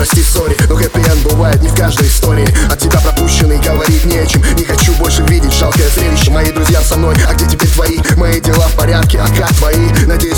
прости, сори Но хэппи бывает не в каждой истории От тебя пропущенный, говорить нечем Не хочу больше видеть жалкое зрелище Мои друзья со мной, а где теперь твои? Мои дела в порядке, а как твои? Надеюсь,